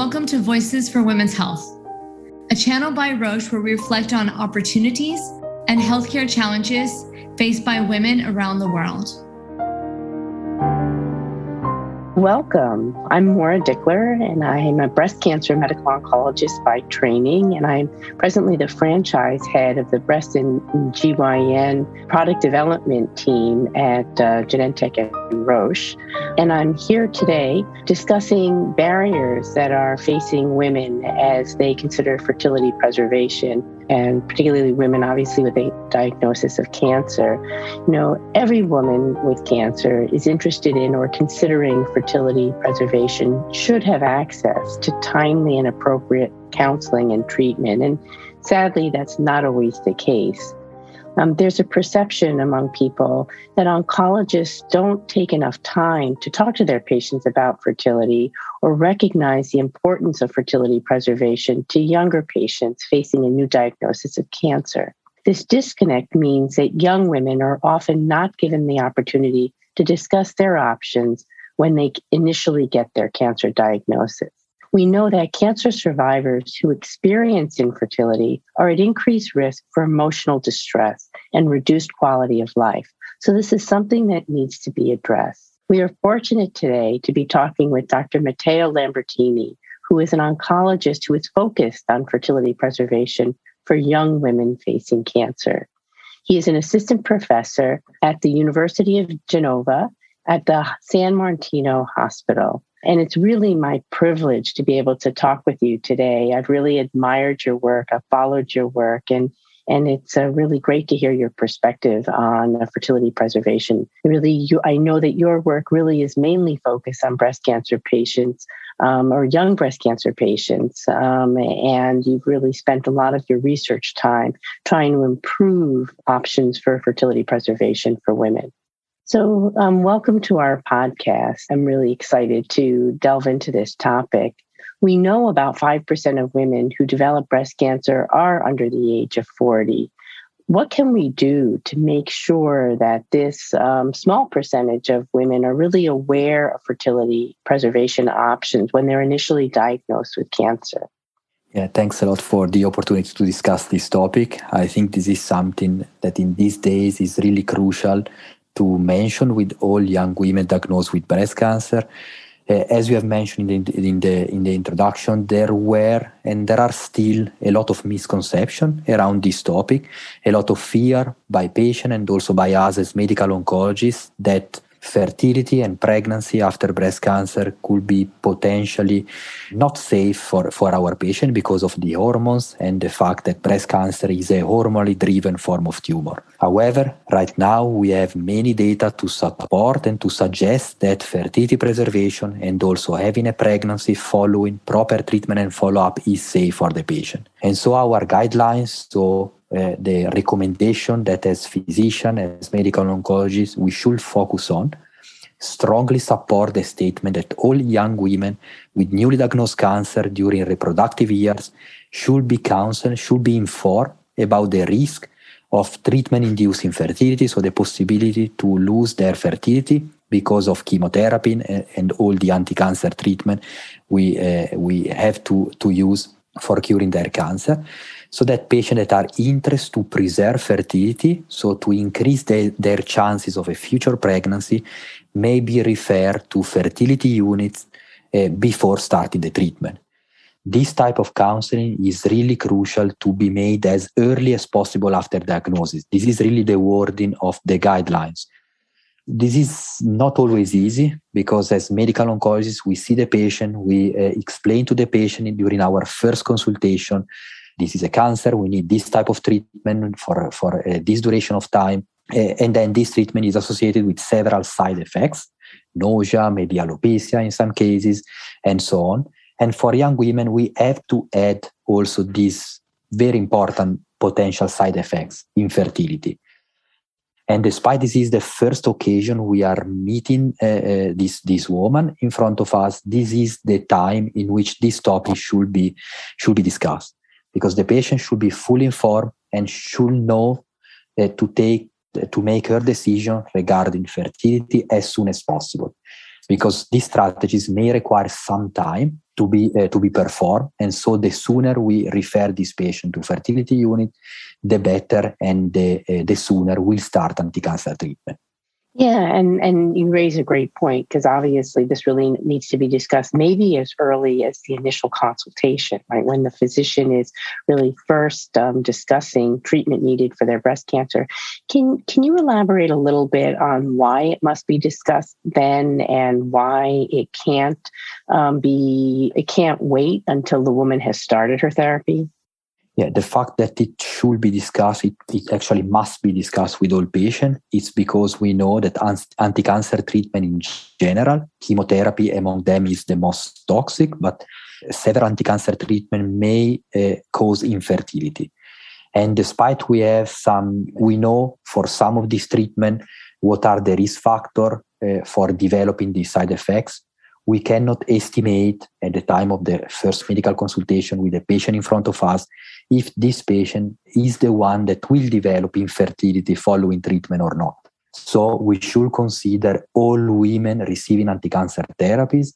welcome to Voices for Women's Health, a channel by Roche where we reflect on opportunities and healthcare challenges faced by women around the world. Welcome. I'm Maura Dickler, and I'm a breast cancer medical oncologist by training, and I'm presently the franchise head of the breast and GYN product development team at uh, Genentech and Roche. And I'm here today discussing barriers that are facing women as they consider fertility preservation and particularly women, obviously, with a diagnosis of cancer. You know, every woman with cancer is interested in or considering fertility preservation should have access to timely and appropriate counseling and treatment. And sadly, that's not always the case. Um, there's a perception among people that oncologists don't take enough time to talk to their patients about fertility or recognize the importance of fertility preservation to younger patients facing a new diagnosis of cancer. This disconnect means that young women are often not given the opportunity to discuss their options when they initially get their cancer diagnosis we know that cancer survivors who experience infertility are at increased risk for emotional distress and reduced quality of life. So, this is something that needs to be addressed. We are fortunate today to be talking with Dr. Matteo Lambertini, who is an oncologist who is focused on fertility preservation for young women facing cancer. He is an assistant professor at the University of Genova at the San Martino Hospital. And it's really my privilege to be able to talk with you today. I've really admired your work. I've followed your work and and it's uh, really great to hear your perspective on uh, fertility preservation. Really, you, I know that your work really is mainly focused on breast cancer patients um, or young breast cancer patients, um, and you've really spent a lot of your research time trying to improve options for fertility preservation for women. So, um, welcome to our podcast. I'm really excited to delve into this topic. We know about 5% of women who develop breast cancer are under the age of 40. What can we do to make sure that this um, small percentage of women are really aware of fertility preservation options when they're initially diagnosed with cancer? Yeah, thanks a lot for the opportunity to discuss this topic. I think this is something that in these days is really crucial to mention with all young women diagnosed with breast cancer. Uh, as we have mentioned in the, in the, in the introduction, there were and there are still a lot of misconception around this topic, a lot of fear by patient and also by us as medical oncologists that fertility and pregnancy after breast cancer could be potentially not safe for, for our patient because of the hormones and the fact that breast cancer is a hormonally driven form of tumor. However, right now we have many data to support and to suggest that fertility preservation and also having a pregnancy following proper treatment and follow up is safe for the patient. And so our guidelines, so uh, the recommendation that as physician, as medical oncologists, we should focus on. Strongly support the statement that all young women with newly diagnosed cancer during reproductive years should be counseled, should be informed about the risk of treatment induced infertility, so the possibility to lose their fertility because of chemotherapy and, and all the anti-cancer treatment we, uh, we have to, to use for curing their cancer so that patients that are interested to preserve fertility, so to increase the, their chances of a future pregnancy, may be referred to fertility units uh, before starting the treatment. This type of counseling is really crucial to be made as early as possible after diagnosis. This is really the wording of the guidelines. This is not always easy because, as medical oncologists, we see the patient, we uh, explain to the patient during our first consultation this is a cancer, we need this type of treatment for, for uh, this duration of time. Uh, and then this treatment is associated with several side effects, nausea, maybe alopecia in some cases, and so on. And for young women, we have to add also these very important potential side effects, infertility. And despite this is the first occasion we are meeting uh, uh, this this woman in front of us, this is the time in which this topic should be should be discussed because the patient should be fully informed and should know to take to make her decision regarding fertility as soon as possible. because these strategies may require some time to be uh, to be performed and so the sooner we refer this patient to fertility unit the better and the, uh, the sooner we'll start anti-cancer treatment yeah, and and you raise a great point because obviously this really needs to be discussed maybe as early as the initial consultation, right? When the physician is really first um, discussing treatment needed for their breast cancer. Can can you elaborate a little bit on why it must be discussed then and why it can't um, be it can't wait until the woman has started her therapy? Yeah, the fact that it should be discussed, it, it actually must be discussed with all patients. It's because we know that anti-cancer treatment in general, chemotherapy among them is the most toxic, but several anti-cancer treatment may uh, cause infertility. And despite we have some, we know for some of these treatment what are the risk factor uh, for developing these side effects we cannot estimate at the time of the first medical consultation with the patient in front of us if this patient is the one that will develop infertility following treatment or not. So we should consider all women receiving anti-cancer therapies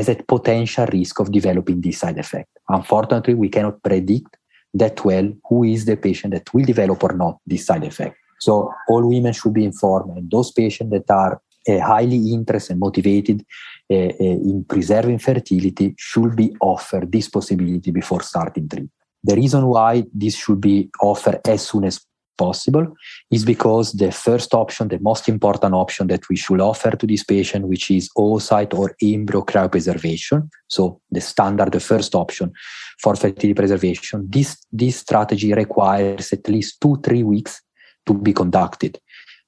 as a potential risk of developing this side effect. Unfortunately, we cannot predict that well who is the patient that will develop or not this side effect. So all women should be informed, and those patients that are uh, highly interested and motivated in preserving fertility should be offered this possibility before starting treatment. The reason why this should be offered as soon as possible is because the first option, the most important option that we should offer to this patient, which is oocyte or embryo cryopreservation, so the standard, the first option for fertility preservation, this, this strategy requires at least two, three weeks to be conducted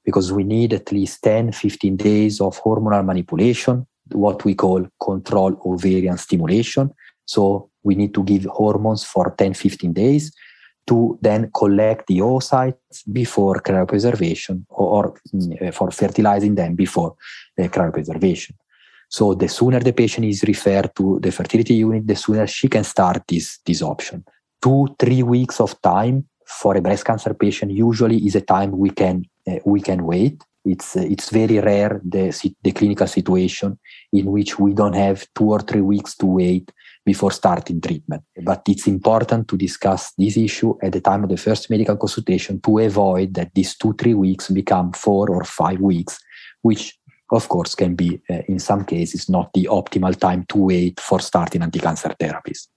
because we need at least 10, 15 days of hormonal manipulation, what we call control ovarian stimulation. So we need to give hormones for 10, 15 days to then collect the oocytes before cryopreservation or, or uh, for fertilizing them before uh, cryopreservation. So the sooner the patient is referred to the fertility unit, the sooner she can start this, this option. Two, three weeks of time for a breast cancer patient usually is a time we can uh, we can wait. It's it's very rare the the clinical situation in which we don't have two or three weeks to wait before starting treatment. But it's important to discuss this issue at the time of the first medical consultation to avoid that these two, three weeks become four or five weeks, which of course can be uh, in some cases not the optimal time to wait for starting anti-cancer therapies.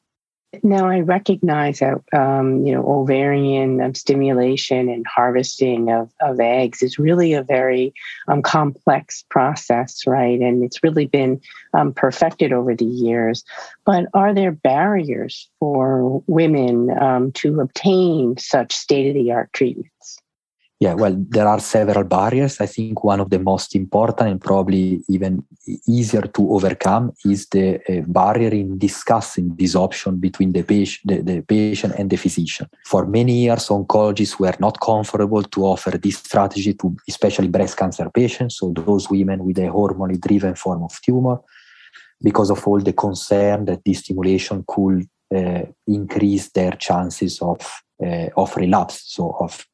Now I recognize that um, you know ovarian um, stimulation and harvesting of, of eggs is really a very um, complex process, right? And it's really been um, perfected over the years. But are there barriers for women um, to obtain such state of the art treatments? Yeah, well, there are several barriers. I think one of the most important and probably even easier to overcome is the uh, barrier in discussing this option between the patient, the, the patient and the physician. For many years, oncologists were not comfortable to offer this strategy to especially breast cancer patients, so those women with a hormone driven form of tumor, because of all the concern that this stimulation could uh, increase their chances of, uh, of relapse, so of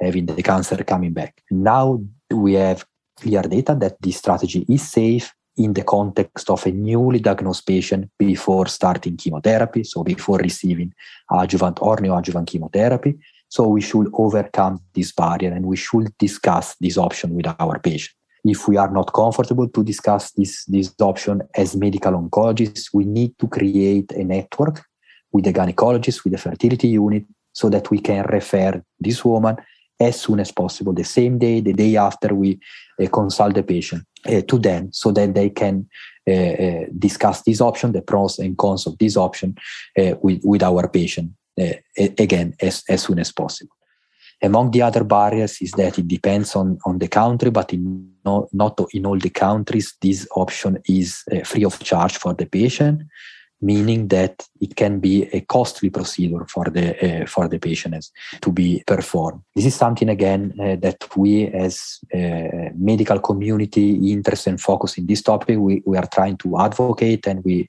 having the cancer coming back. Now we have clear data that this strategy is safe in the context of a newly diagnosed patient before starting chemotherapy, so before receiving adjuvant or neoadjuvant chemotherapy. So we should overcome this barrier and we should discuss this option with our patient. If we are not comfortable to discuss this, this option as medical oncologists, we need to create a network with the gynecologist, with the fertility unit, so that we can refer this woman as soon as possible, the same day, the day after we uh, consult the patient uh, to them so that they can uh, uh discuss this option, the pros and cons of this option uh, with, with our patient uh, again as, as soon as possible. Among the other barriers is that it depends on, on the country, but in no, not in all the countries, this option is free of charge for the patient meaning that it can be a costly procedure for the uh, for the patient as, to be performed. This is something again uh, that we as uh, medical community interested and focus in this topic we, we are trying to advocate and we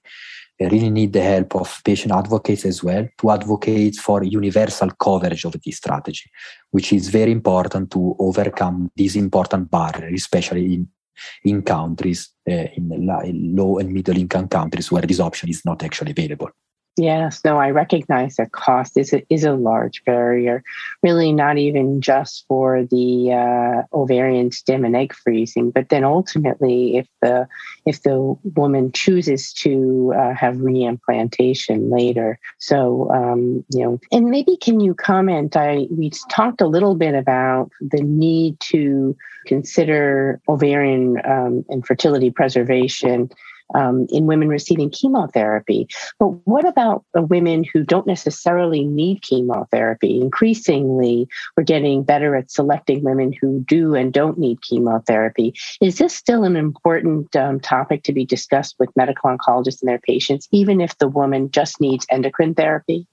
really need the help of patient advocates as well to advocate for universal coverage of this strategy, which is very important to overcome this important barrier, especially in in countries, uh, in low and middle income countries where this option is not actually available. Yes, no, I recognize that cost is a, is a large barrier. Really, not even just for the uh, ovarian stim and egg freezing, but then ultimately, if the if the woman chooses to uh, have reimplantation later. So, um, you know, and maybe can you comment? I we talked a little bit about the need to consider ovarian um, and fertility preservation um, in women receiving chemotherapy. But what about women who don't necessarily need chemotherapy? Increasingly, we're getting better at selecting women who do and don't need chemotherapy. Is this still an important um, topic to be discussed with medical oncologists and their patients, even if the woman just needs endocrine therapy?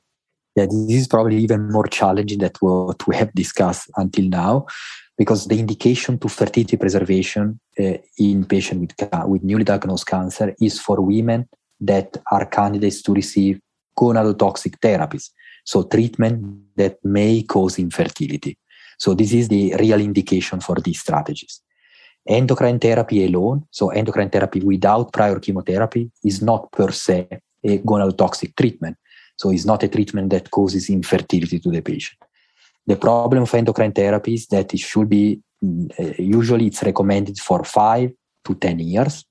Yeah, this is probably even more challenging than what we have discussed until now because the indication to fertility preservation uh, in patients with, with newly diagnosed cancer is for women that are candidates to receive gonadotoxic therapies, so treatment that may cause infertility. So this is the real indication for these strategies. Endocrine therapy alone, so endocrine therapy without prior chemotherapy, is not per se a gonadotoxic treatment. So it's not a treatment that causes infertility to the patient. The problem of endocrine therapy is that it should be uh, usually it's recommended for five to 10 years.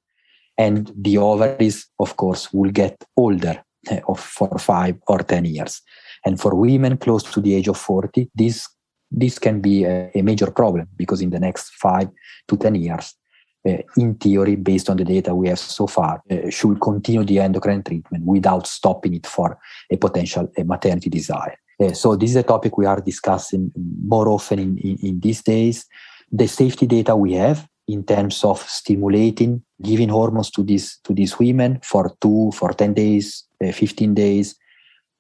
And the ovaries, of course, will get older uh, of for five or 10 years. And for women close to the age of 40, this, this can be a, a major problem because in the next five to 10 years, uh, in theory, based on the data we have so far, uh, should continue the endocrine treatment without stopping it for a potential maternity desire. Uh, so this is a topic we are discussing more often in, in, in, these days. The safety data we have in terms of stimulating, giving hormones to these to these women for two, for 10 days, uh, 15 days,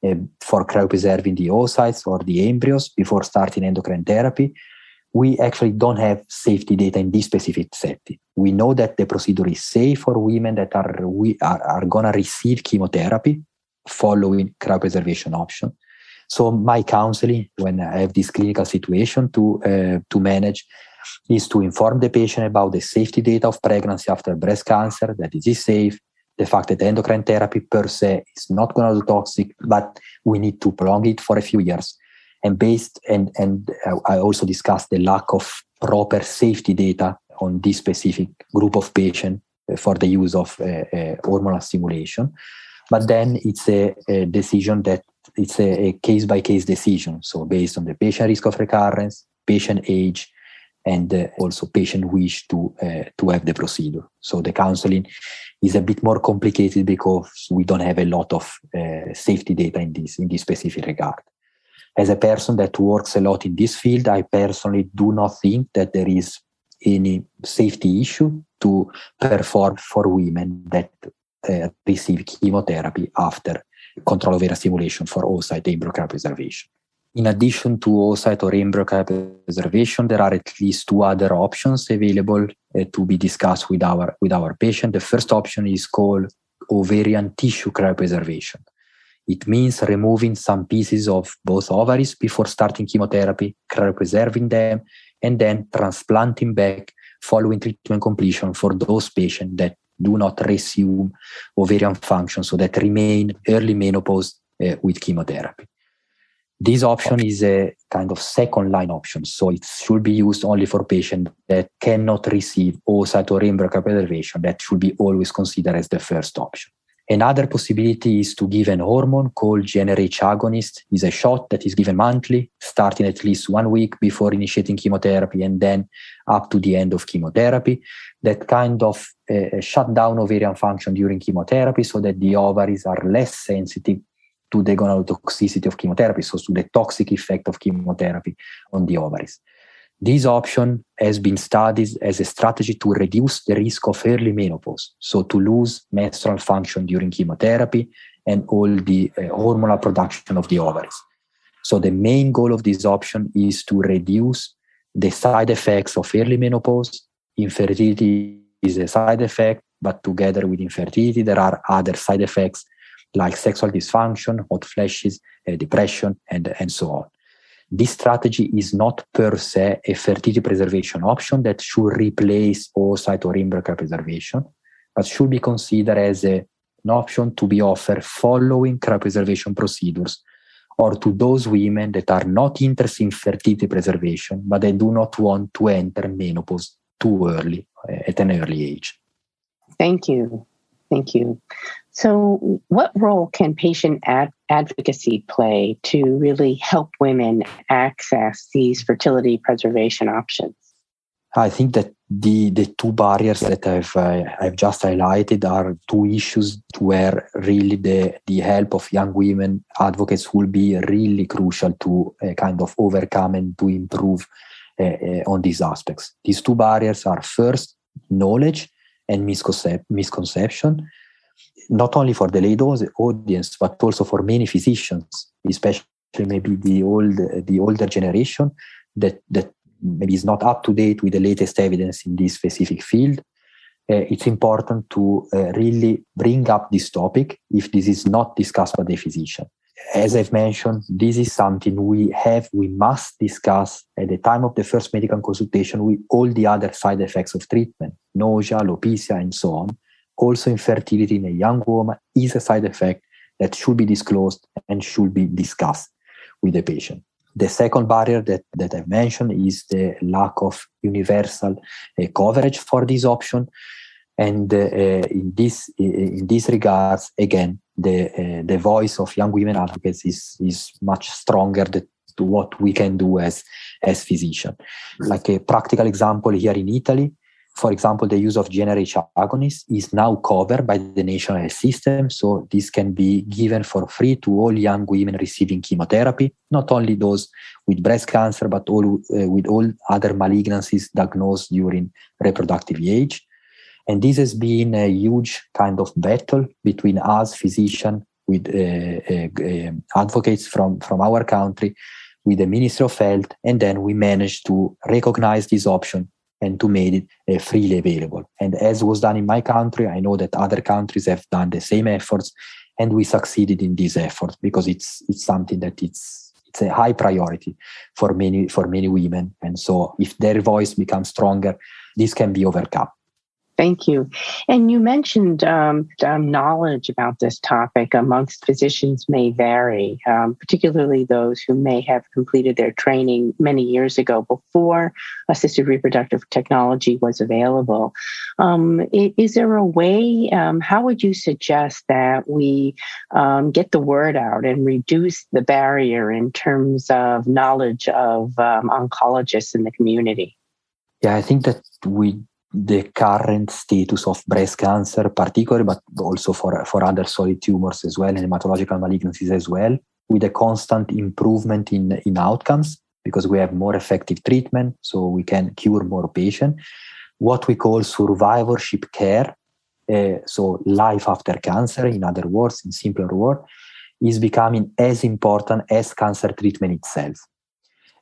uh, for cryopreserving the oocytes or the embryos before starting endocrine therapy. We actually don't have safety data in this specific setting. We know that the procedure is safe for women that are we are, are gonna receive chemotherapy following cryopreservation option so my counseling when I have this clinical situation to uh, to manage is to inform the patient about the safety data of pregnancy after breast cancer, that it is safe, the fact that endocrine therapy per se is not going to be toxic, but we need to prolong it for a few years. And based and and I also discussed the lack of proper safety data on this specific group of patients uh, for the use of uh, uh, hormonal stimulation. But then it's a, a decision that it's a, case by case decision. So based on the patient risk of recurrence, patient age, and uh, also patient wish to uh, to have the procedure. So the counseling is a bit more complicated because we don't have a lot of uh, safety data in this in this specific regard. As a person that works a lot in this field, I personally do not think that there is any safety issue to perform for women that uh, receive chemotherapy after control of ovarian stimulation for oocyte embryo cryopreservation. In addition to oocyte or embryo cryopreservation, there are at least two other options available uh, to be discussed with our, with our patient. The first option is called ovarian tissue cryopreservation. It means removing some pieces of both ovaries before starting chemotherapy, cryopreserving them, and then transplanting back following treatment completion for those patients that do not resume ovarian function, so that remain early menopause uh, with chemotherapy. This option is a kind of second line option, so it should be used only for patients that cannot receive oocyte or embryo preservation. That should be always considered as the first option. Another possibility is to give an hormone called GnRH agonist. Is a shot that is given monthly, starting at least one week before initiating chemotherapy and then up to the end of chemotherapy. That kind of uh, shut down ovarian function during chemotherapy so that the ovaries are less sensitive to the gonadotoxicity of chemotherapy, so to the toxic effect of chemotherapy on the ovaries. This option has been studied as a strategy to reduce the risk of early menopause, so to lose menstrual function during chemotherapy and all the uh, hormonal production of the ovaries. So the main goal of this option is to reduce the side effects of early menopause. Infertility is a side effect, but together with infertility, there are other side effects like sexual dysfunction, hot flashes, uh, depression, and, and so on. this strategy is not per se a fertility preservation option that should replace oocyte or embryo preservation, but should be considered as a, an option to be offered following cryopreservation procedures or to those women that are not interested in fertility preservation, but they do not want to enter menopause too early uh, at an early age. Thank you. Thank you. So, what role can patient ad- advocacy play to really help women access these fertility preservation options? I think that the the two barriers that I've uh, I've just highlighted are two issues where really the the help of young women advocates will be really crucial to uh, kind of overcome and to improve on these aspects. These two barriers are first knowledge and misconcep- misconception, not only for the lay audience but also for many physicians, especially maybe the old the older generation that that maybe is not up to date with the latest evidence in this specific field, uh, it's important to uh, really bring up this topic if this is not discussed by the physician. As I've mentioned, this is something we have, we must discuss at the time of the first medical consultation with all the other side effects of treatment, nausea, alopecia, and so on. Also, infertility in a young woman is a side effect that should be disclosed and should be discussed with the patient. The second barrier that, that I've mentioned is the lack of universal uh, coverage for this option. And uh, in this in this regards, again, the uh, the voice of young women advocates is is much stronger than to what we can do as as physician. Like a practical example here in Italy, for example, the use of GnRH agonists is now covered by the national health system. So this can be given for free to all young women receiving chemotherapy, not only those with breast cancer, but all uh, with all other malignancies diagnosed during reproductive age. And this has been a huge kind of battle between us, physicians, with uh, uh, uh, advocates from, from our country, with the Ministry of Health, and then we managed to recognize this option and to make it uh, freely available. And as was done in my country, I know that other countries have done the same efforts, and we succeeded in this effort because it's it's something that it's it's a high priority for many for many women. And so, if their voice becomes stronger, this can be overcome. Thank you. And you mentioned um, um, knowledge about this topic amongst physicians may vary, um, particularly those who may have completed their training many years ago before assisted reproductive technology was available. Um, is there a way, um, how would you suggest that we um, get the word out and reduce the barrier in terms of knowledge of oncologists in the community? Yeah, I think that we the current status of breast cancer, particularly, but also for, for other solid tumors as well, and hematological malignancies as well, with a constant improvement in, in outcomes because we have more effective treatment, so we can cure more patients. What we call survivorship care, uh, so life after cancer, in other words, in simpler words, is becoming as important as cancer treatment itself.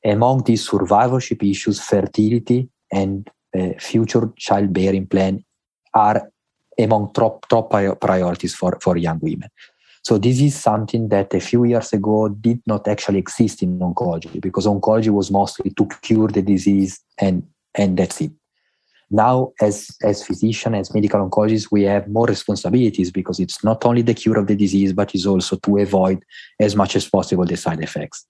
Among these survivorship issues, fertility and uh, future childbearing plan are among top, top priorities for, for young women. So this is something that a few years ago did not actually exist in oncology because oncology was mostly to cure the disease and, and that's it. Now, as, as physicians, as medical oncologists, we have more responsibilities because it's not only the cure of the disease, but it's also to avoid as much as possible the side effects.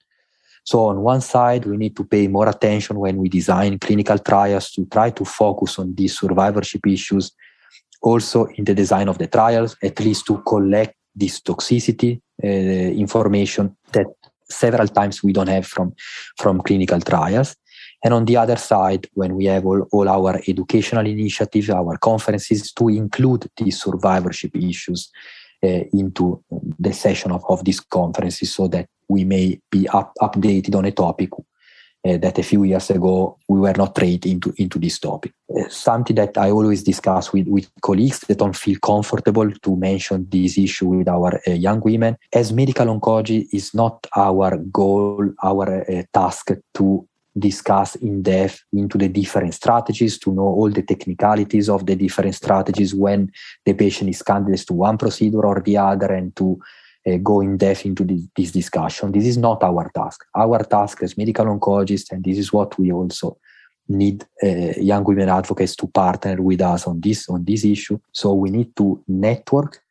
So on one side, we need to pay more attention when we design clinical trials to try to focus on these survivorship issues. Also in the design of the trials, at least to collect this toxicity uh, information that several times we don't have from, from clinical trials. And on the other side, when we have all, all our educational initiatives, our conferences, to include these survivorship issues uh, into the session of, of these conferences so that we may be up, updated on a topic uh, that a few years ago we were not trained into, into this topic. Uh, something that I always discuss with, with colleagues that don't feel comfortable to mention this issue with our uh, young women. As medical oncology is not our goal, our task to discuss in depth into the different strategies to know all the technicalities of the different strategies when the patient is candidate to one procedure or the other and to uh, go in depth into this, this discussion. This is not our task. Our task as medical oncologists, and this is what we also need uh, young women advocates to partner with us on this on this issue. So we need to network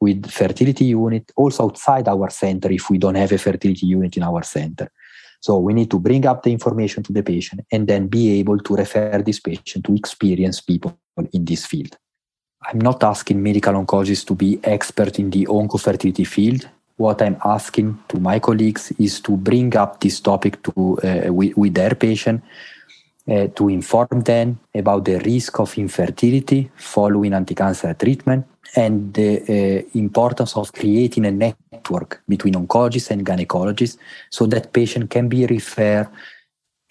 with fertility unit also outside our center if we don't have a fertility unit in our center. So we need to bring up the information to the patient and then be able to refer this patient to experienced people in this field. I'm not asking medical oncologists to be expert in the oncofertility field. What I'm asking to my colleagues is to bring up this topic to uh, with, with, their patient uh, to inform them about the risk of infertility following anti-cancer treatment and the uh, importance of creating a network between oncologists and gynecologists so that patient can be referred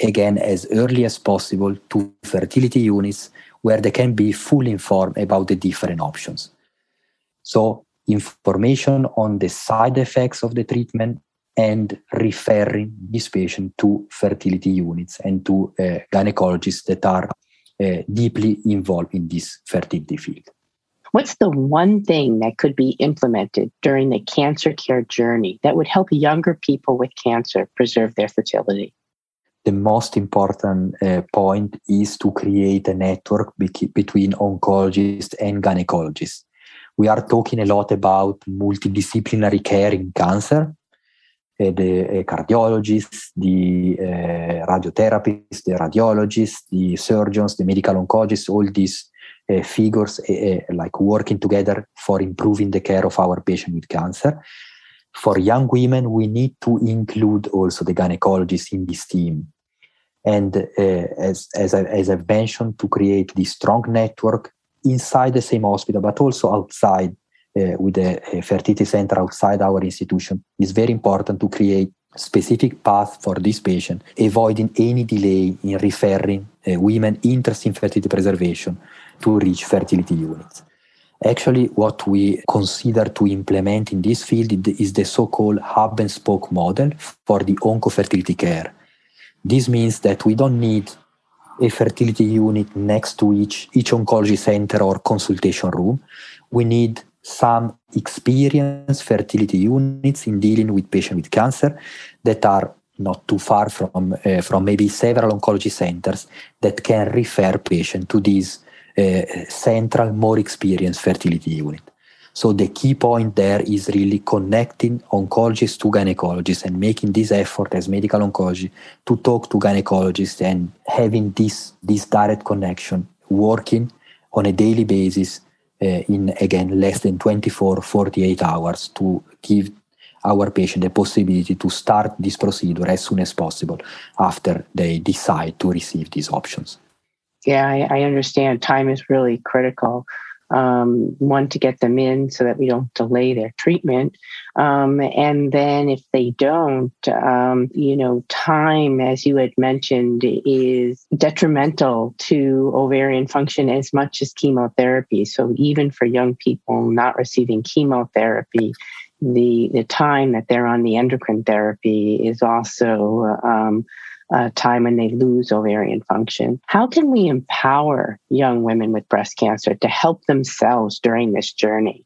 again as early as possible to fertility units where they can be fully informed about the different options. So, information on the side effects of the treatment and referring this patient to fertility units and to uh, gynecologists that are uh, deeply involved in this fertility field. What's the one thing that could be implemented during the cancer care journey that would help younger people with cancer preserve their fertility? The most important uh, point is to create a network be- between oncologists and gynecologists. We are talking a lot about multidisciplinary care in cancer. Uh, the uh, cardiologists, the uh, radiotherapists, the radiologists, the surgeons, the medical oncologists, all these uh, figures uh, like working together for improving the care of our patient with cancer for young women, we need to include also the gynecologists in this team. And uh, as, as, I, as I've mentioned, to create this strong network inside the same hospital, but also outside uh, with a, a, fertility center outside our institution, is very important to create specific path for this patient, avoiding any delay in referring uh, women interested in fertility preservation to reach fertility units. Actually, what we consider to implement in this field is the so-called hub and spoke model for the oncofertility care. This means that we don't need a fertility unit next to each, each oncology center or consultation room. We need some experienced fertility units in dealing with patients with cancer that are not too far from, uh, from maybe several oncology centers that can refer patients to these uh, central, more experienced fertility unit. So the key point there is really connecting oncologists to gynecologists and making this effort as medical oncology to talk to gynecologists and having this, this direct connection working on a daily basis uh, in again less than 24 48 hours to give our patient the possibility to start this procedure as soon as possible after they decide to receive these options yeah, I, I understand. Time is really critical. Um, one to get them in so that we don't delay their treatment. Um, and then if they don't, um, you know, time, as you had mentioned, is detrimental to ovarian function as much as chemotherapy. So even for young people not receiving chemotherapy, the the time that they're on the endocrine therapy is also um, uh, time when they lose ovarian function. How can we empower young women with breast cancer to help themselves during this journey?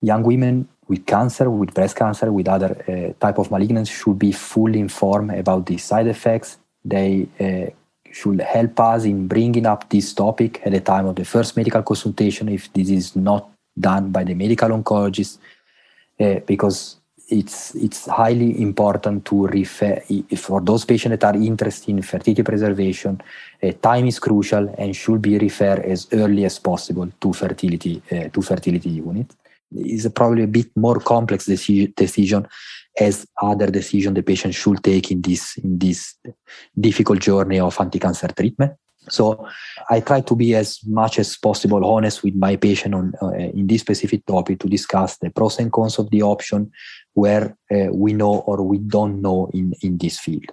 Young women with cancer, with breast cancer, with other uh, type of malignancy should be fully informed about the side effects. They uh, should help us in bringing up this topic at the time of the first medical consultation if this is not done by the medical oncologist, uh, because it's it's highly important to refer for those patients that are interested in fertility preservation. Uh, time is crucial and should be referred as early as possible to fertility uh, to fertility unit. It's probably a bit more complex deci- decision as other decision the patient should take in this in this difficult journey of anti-cancer treatment. So I try to be as much as possible honest with my patient on uh, in this specific topic to discuss the pros and cons of the option where uh, we know or we don't know in, in this field.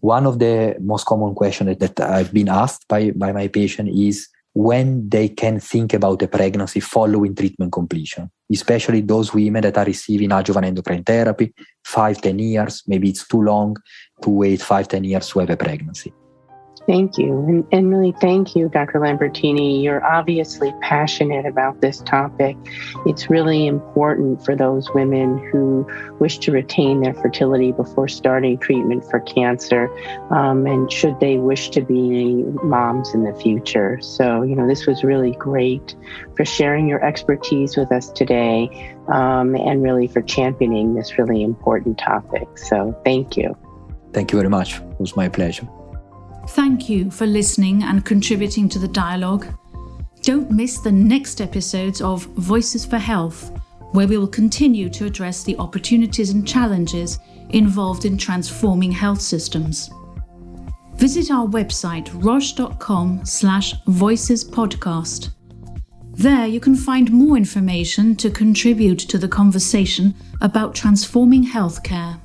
One of the most common questions that I've been asked by, by my patient is when they can think about a pregnancy following treatment completion, especially those women that are receiving adjuvant endocrine therapy, five, 10 years, maybe it's too long to wait five, 10 years to have a pregnancy. Thank you. And, and really, thank you, Dr. Lambertini. You're obviously passionate about this topic. It's really important for those women who wish to retain their fertility before starting treatment for cancer, um, and should they wish to be moms in the future. So, you know, this was really great for sharing your expertise with us today um, and really for championing this really important topic. So, thank you. Thank you very much. It was my pleasure. Thank you for listening and contributing to the dialogue. Don't miss the next episodes of Voices for Health, where we will continue to address the opportunities and challenges involved in transforming health systems. Visit our website roche.com slash voicespodcast. There you can find more information to contribute to the conversation about transforming healthcare.